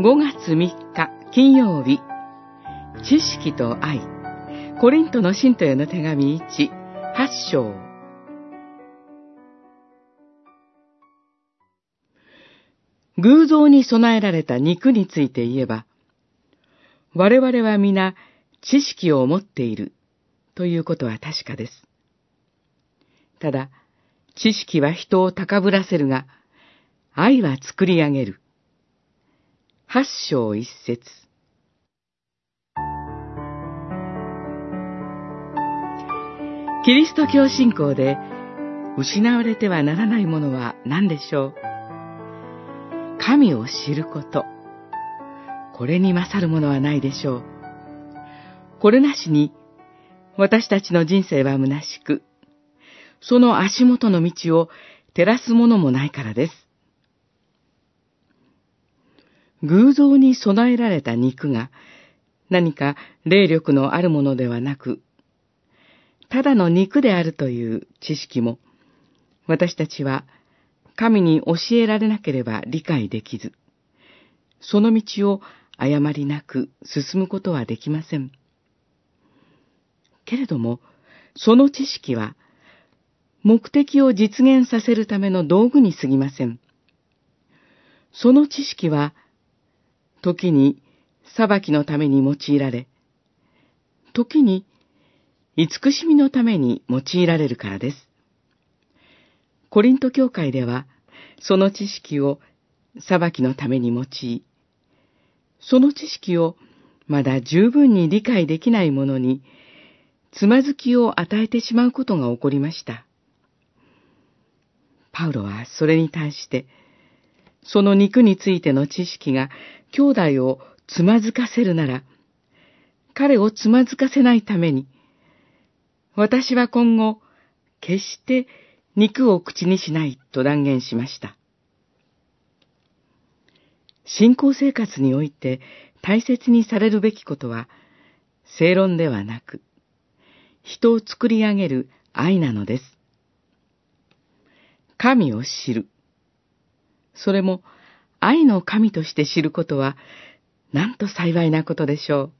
5月3日金曜日、知識と愛、コリントの信徒への手紙1、8章。偶像に備えられた肉について言えば、我々は皆知識を持っているということは確かです。ただ、知識は人を高ぶらせるが、愛は作り上げる。八章一節。キリスト教信仰で失われてはならないものは何でしょう？神を知ること。これに勝るものはないでしょう。これなしに私たちの人生は虚しく、その足元の道を照らすものもないからです。偶像に備えられた肉が何か霊力のあるものではなく、ただの肉であるという知識も、私たちは神に教えられなければ理解できず、その道を誤りなく進むことはできません。けれども、その知識は、目的を実現させるための道具に過ぎません。その知識は、時に裁きのために用いられ、時に慈しみのために用いられるからです。コリント教会では、その知識を裁きのために用い、その知識をまだ十分に理解できない者に、つまずきを与えてしまうことが起こりました。パウロはそれに対して、その肉についての知識が兄弟をつまずかせるなら、彼をつまずかせないために、私は今後、決して肉を口にしないと断言しました。信仰生活において大切にされるべきことは、正論ではなく、人を作り上げる愛なのです。神を知る。それも愛の神として知ることは、なんと幸いなことでしょう。